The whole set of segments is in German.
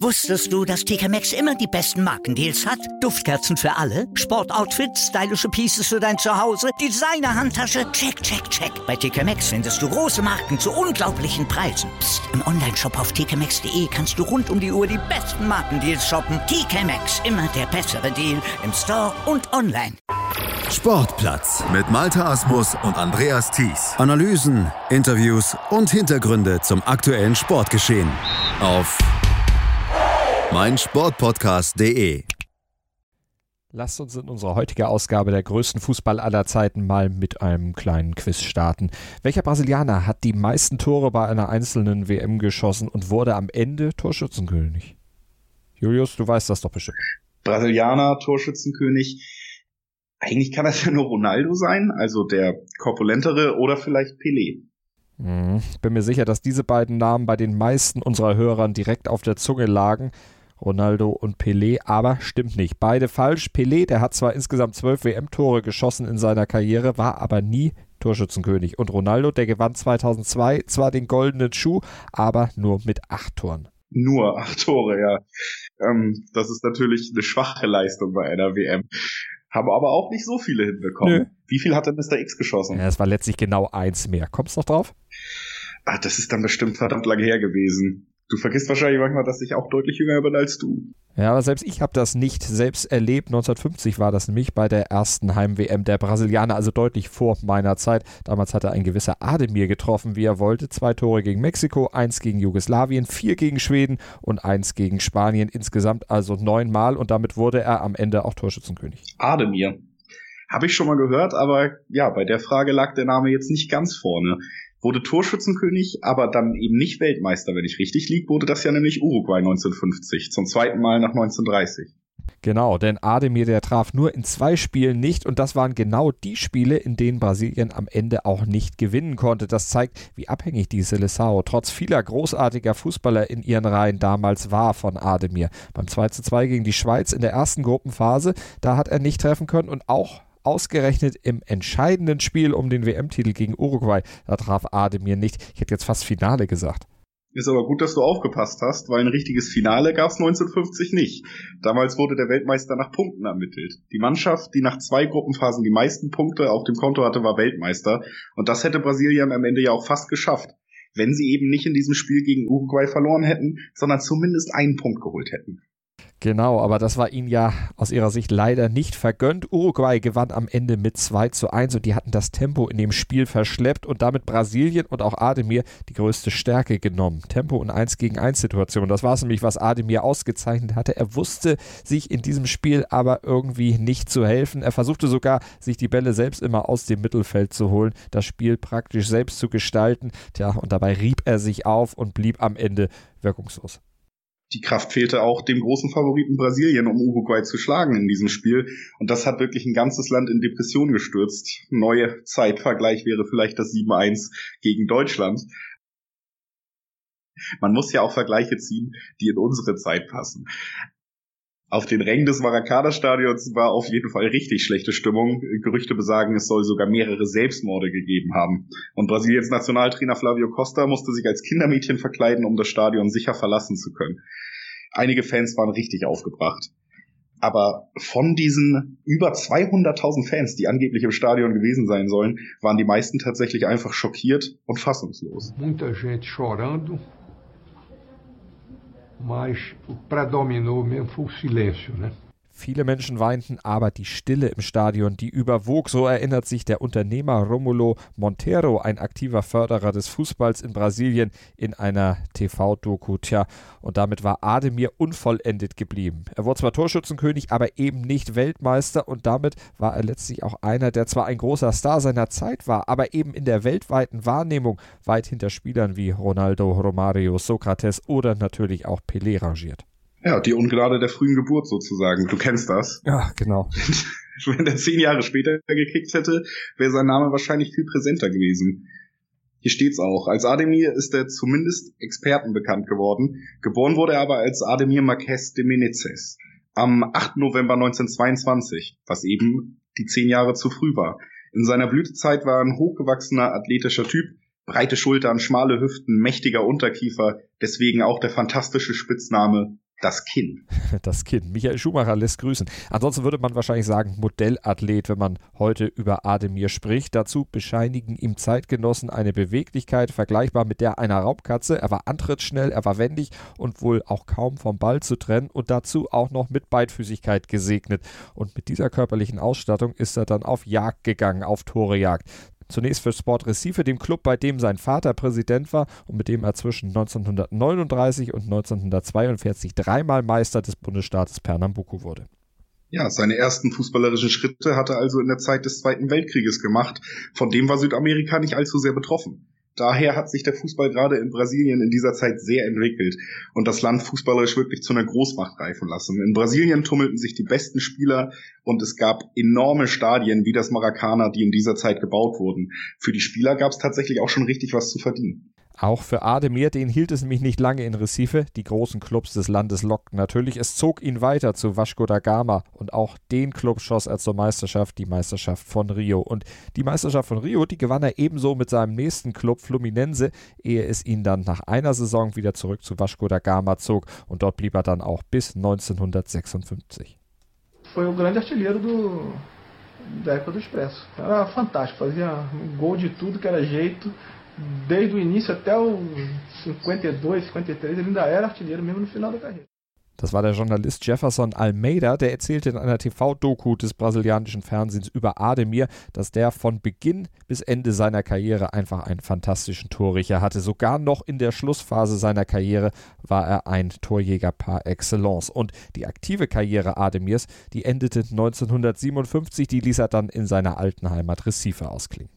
Wusstest du, dass TK Maxx immer die besten Markendeals hat? Duftkerzen für alle, Sportoutfits, stylische Pieces für dein Zuhause, Designer-Handtasche, check, check, check. Bei TK Maxx findest du große Marken zu unglaublichen Preisen. Psst. im Onlineshop auf tkmaxx.de kannst du rund um die Uhr die besten Markendeals shoppen. TK Maxx, immer der bessere Deal im Store und online. Sportplatz mit Malta Asmus und Andreas Thies. Analysen, Interviews und Hintergründe zum aktuellen Sportgeschehen auf meinsportpodcast.de. Lasst uns in unserer heutigen Ausgabe der größten Fußball aller Zeiten mal mit einem kleinen Quiz starten. Welcher Brasilianer hat die meisten Tore bei einer einzelnen WM geschossen und wurde am Ende Torschützenkönig? Julius, du weißt das doch bestimmt. Brasilianer, Torschützenkönig. Eigentlich kann das ja nur Ronaldo sein, also der korpulentere oder vielleicht Pelé. Hm, bin mir sicher, dass diese beiden Namen bei den meisten unserer Hörern direkt auf der Zunge lagen. Ronaldo und Pelé, aber stimmt nicht. Beide falsch. Pelé, der hat zwar insgesamt zwölf WM-Tore geschossen in seiner Karriere, war aber nie Torschützenkönig. Und Ronaldo, der gewann 2002 zwar den goldenen Schuh, aber nur mit acht Toren. Nur acht Tore, ja. Ähm, das ist natürlich eine schwache Leistung bei einer WM. Haben aber auch nicht so viele hinbekommen. Nö. Wie viel hat denn Mr. X geschossen? Ja, es war letztlich genau eins mehr. Kommst du noch drauf? Ah, das ist dann bestimmt verdammt lange her gewesen. Du vergisst wahrscheinlich manchmal, dass ich auch deutlich jünger bin als du. Ja, aber selbst ich habe das nicht selbst erlebt. 1950 war das nämlich bei der ersten Heim-WM der Brasilianer, also deutlich vor meiner Zeit. Damals hatte ein gewisser Ademir getroffen, wie er wollte. Zwei Tore gegen Mexiko, eins gegen Jugoslawien, vier gegen Schweden und eins gegen Spanien. Insgesamt also neunmal und damit wurde er am Ende auch Torschützenkönig. Ademir. Habe ich schon mal gehört, aber ja, bei der Frage lag der Name jetzt nicht ganz vorne wurde Torschützenkönig, aber dann eben nicht Weltmeister, wenn ich richtig liege, wurde das ja nämlich Uruguay 1950, zum zweiten Mal nach 1930. Genau, denn Ademir, der traf nur in zwei Spielen nicht und das waren genau die Spiele, in denen Brasilien am Ende auch nicht gewinnen konnte. Das zeigt, wie abhängig die Seleção trotz vieler großartiger Fußballer in ihren Reihen damals war von Ademir. Beim 2:2 gegen die Schweiz in der ersten Gruppenphase, da hat er nicht treffen können und auch ausgerechnet im entscheidenden Spiel um den WM-Titel gegen Uruguay, da traf Ademir nicht. Ich hätte jetzt fast Finale gesagt. Ist aber gut, dass du aufgepasst hast, weil ein richtiges Finale gab es 1950 nicht. Damals wurde der Weltmeister nach Punkten ermittelt. Die Mannschaft, die nach zwei Gruppenphasen die meisten Punkte auf dem Konto hatte, war Weltmeister. Und das hätte Brasilien am Ende ja auch fast geschafft, wenn sie eben nicht in diesem Spiel gegen Uruguay verloren hätten, sondern zumindest einen Punkt geholt hätten. Genau, aber das war ihnen ja aus ihrer Sicht leider nicht vergönnt. Uruguay gewann am Ende mit 2 zu 1 und die hatten das Tempo in dem Spiel verschleppt und damit Brasilien und auch Ademir die größte Stärke genommen. Tempo und 1 gegen 1 Situation. Das war es nämlich, was Ademir ausgezeichnet hatte. Er wusste sich in diesem Spiel aber irgendwie nicht zu helfen. Er versuchte sogar, sich die Bälle selbst immer aus dem Mittelfeld zu holen, das Spiel praktisch selbst zu gestalten. Tja, und dabei rieb er sich auf und blieb am Ende wirkungslos die Kraft fehlte auch dem großen Favoriten Brasilien, um Uruguay zu schlagen in diesem Spiel. Und das hat wirklich ein ganzes Land in Depression gestürzt. Neue Zeitvergleich wäre vielleicht das 7-1 gegen Deutschland. Man muss ja auch Vergleiche ziehen, die in unsere Zeit passen. Auf den Rängen des Maracana-Stadions war auf jeden Fall richtig schlechte Stimmung. Gerüchte besagen, es soll sogar mehrere Selbstmorde gegeben haben. Und Brasiliens Nationaltrainer Flavio Costa musste sich als Kindermädchen verkleiden, um das Stadion sicher verlassen zu können. Einige Fans waren richtig aufgebracht. Aber von diesen über 200.000 Fans, die angeblich im Stadion gewesen sein sollen, waren die meisten tatsächlich einfach schockiert und fassungslos. Muita mas o predominou mesmo foi o silêncio, né? Viele Menschen weinten, aber die Stille im Stadion, die überwog. So erinnert sich der Unternehmer Romulo Monteiro, ein aktiver Förderer des Fußballs in Brasilien, in einer TV-Doku. Tja, und damit war Ademir unvollendet geblieben. Er wurde zwar Torschützenkönig, aber eben nicht Weltmeister und damit war er letztlich auch einer, der zwar ein großer Star seiner Zeit war, aber eben in der weltweiten Wahrnehmung weit hinter Spielern wie Ronaldo, Romario, Sokrates oder natürlich auch Pelé rangiert. Ja, die Ungnade der frühen Geburt sozusagen. Du kennst das. Ja, genau. Wenn er zehn Jahre später gekickt hätte, wäre sein Name wahrscheinlich viel präsenter gewesen. Hier steht's auch. Als Ademir ist er zumindest Experten bekannt geworden. Geboren wurde er aber als Ademir Marquez de Menezes am 8. November 1922, was eben die zehn Jahre zu früh war. In seiner Blütezeit war er ein hochgewachsener, athletischer Typ, Breite Schultern, schmale Hüften, mächtiger Unterkiefer, deswegen auch der fantastische Spitzname das Kinn. Das Kinn. Michael Schumacher lässt grüßen. Ansonsten würde man wahrscheinlich sagen Modellathlet, wenn man heute über Ademir spricht. Dazu bescheinigen ihm Zeitgenossen eine Beweglichkeit vergleichbar mit der einer Raubkatze. Er war antrittsschnell, er war wendig und wohl auch kaum vom Ball zu trennen und dazu auch noch mit Beidfüßigkeit gesegnet. Und mit dieser körperlichen Ausstattung ist er dann auf Jagd gegangen, auf Torejagd. Zunächst für Sport Recife, dem Club, bei dem sein Vater Präsident war und mit dem er zwischen 1939 und 1942 dreimal Meister des Bundesstaates Pernambuco wurde. Ja, seine ersten fußballerischen Schritte hat er also in der Zeit des Zweiten Weltkrieges gemacht. Von dem war Südamerika nicht allzu sehr betroffen. Daher hat sich der Fußball gerade in Brasilien in dieser Zeit sehr entwickelt und das Land fußballerisch wirklich zu einer Großmacht reifen lassen. In Brasilien tummelten sich die besten Spieler und es gab enorme Stadien wie das Maracana, die in dieser Zeit gebaut wurden. Für die Spieler gab es tatsächlich auch schon richtig was zu verdienen. Auch für Ademir, den hielt es nämlich nicht lange in Recife. Die großen Clubs des Landes lockten natürlich. Es zog ihn weiter zu Vasco da Gama und auch den Club schoss er zur Meisterschaft, die Meisterschaft von Rio. Und die Meisterschaft von Rio, die gewann er ebenso mit seinem nächsten Club Fluminense, ehe es ihn dann nach einer Saison wieder zurück zu Vasco da Gama zog. Und dort blieb er dann auch bis 1956. Foi o grande artilheiro do, da época do Expresso. Era fantástico, fazia gol de tudo que era jeito. Desde o início até o 52, 53, ele ainda era artilheiro mesmo no final da carreira. Das war der Journalist Jefferson Almeida, der erzählte in einer TV-Doku des brasilianischen Fernsehens über Ademir, dass der von Beginn bis Ende seiner Karriere einfach einen fantastischen Torrichter hatte. Sogar noch in der Schlussphase seiner Karriere war er ein Torjäger par excellence. Und die aktive Karriere Ademirs, die endete 1957, die ließ er dann in seiner alten Heimat Recife ausklingen.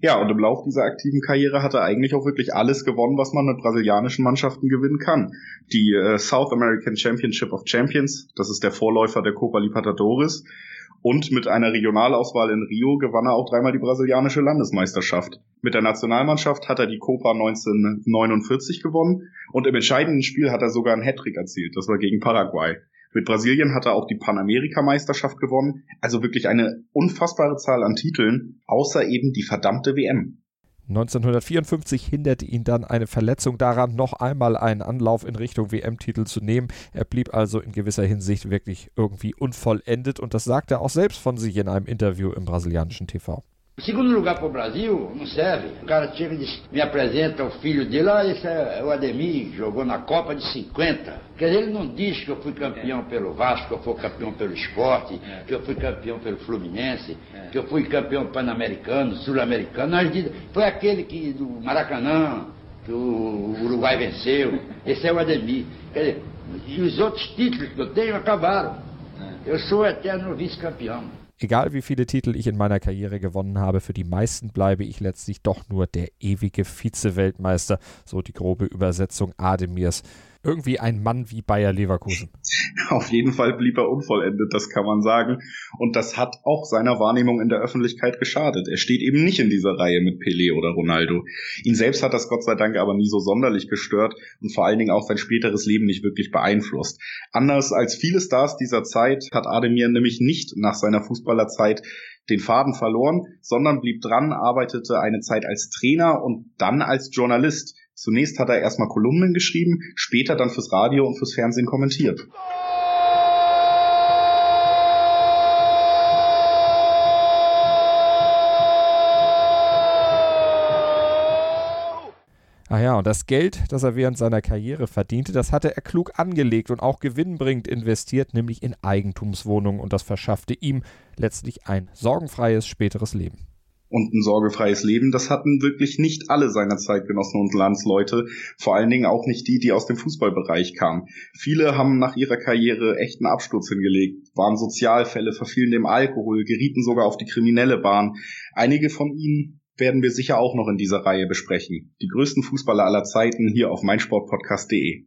Ja, und im Lauf dieser aktiven Karriere hat er eigentlich auch wirklich alles gewonnen, was man mit brasilianischen Mannschaften gewinnen kann. Die äh, South American Championship of Champions, das ist der Vorläufer der Copa Libertadores. Und mit einer Regionalauswahl in Rio gewann er auch dreimal die brasilianische Landesmeisterschaft. Mit der Nationalmannschaft hat er die Copa 1949 gewonnen und im entscheidenden Spiel hat er sogar einen Hattrick erzielt. Das war gegen Paraguay. Mit Brasilien hat er auch die Panamerika-Meisterschaft gewonnen. Also wirklich eine unfassbare Zahl an Titeln, außer eben die verdammte WM. 1954 hinderte ihn dann eine Verletzung daran, noch einmal einen Anlauf in Richtung WM-Titel zu nehmen. Er blieb also in gewisser Hinsicht wirklich irgendwie unvollendet und das sagte er auch selbst von sich in einem Interview im brasilianischen TV. Segundo lugar para o Brasil, não serve. O cara chega e diz, me apresenta o filho dele, ah, esse é o Ademir, jogou na Copa de 50. Quer dizer, ele não diz que eu fui campeão pelo Vasco, que eu fui campeão pelo esporte, que eu fui campeão pelo Fluminense, que eu fui campeão pan-americano, sul-americano. Foi aquele que do Maracanã, que o Uruguai venceu. Esse é o Ademir. Quer dizer, e os outros títulos que eu tenho acabaram. Eu sou eterno vice-campeão. Egal wie viele Titel ich in meiner Karriere gewonnen habe, für die meisten bleibe ich letztlich doch nur der ewige Vize-Weltmeister, so die grobe Übersetzung Ademirs irgendwie ein Mann wie Bayer Leverkusen. Auf jeden Fall blieb er unvollendet, das kann man sagen. Und das hat auch seiner Wahrnehmung in der Öffentlichkeit geschadet. Er steht eben nicht in dieser Reihe mit Pelé oder Ronaldo. Ihn selbst hat das Gott sei Dank aber nie so sonderlich gestört und vor allen Dingen auch sein späteres Leben nicht wirklich beeinflusst. Anders als viele Stars dieser Zeit hat Ademir nämlich nicht nach seiner Fußballerzeit den Faden verloren, sondern blieb dran, arbeitete eine Zeit als Trainer und dann als Journalist. Zunächst hat er erstmal Kolumnen geschrieben, später dann fürs Radio und fürs Fernsehen kommentiert. Ah ja, und das Geld, das er während seiner Karriere verdiente, das hatte er klug angelegt und auch gewinnbringend investiert, nämlich in Eigentumswohnungen und das verschaffte ihm letztlich ein sorgenfreies späteres Leben und ein sorgefreies Leben. Das hatten wirklich nicht alle seiner Zeitgenossen und Landsleute, vor allen Dingen auch nicht die, die aus dem Fußballbereich kamen. Viele haben nach ihrer Karriere echten Absturz hingelegt, waren Sozialfälle, verfielen dem Alkohol, gerieten sogar auf die kriminelle Bahn. Einige von ihnen werden wir sicher auch noch in dieser Reihe besprechen. Die größten Fußballer aller Zeiten hier auf meinsportpodcast.de.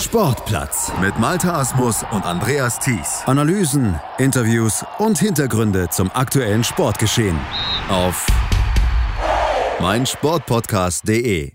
Sportplatz mit Malta Asmus und Andreas Thies. Analysen, Interviews und Hintergründe zum aktuellen Sportgeschehen auf meinsportpodcast.de.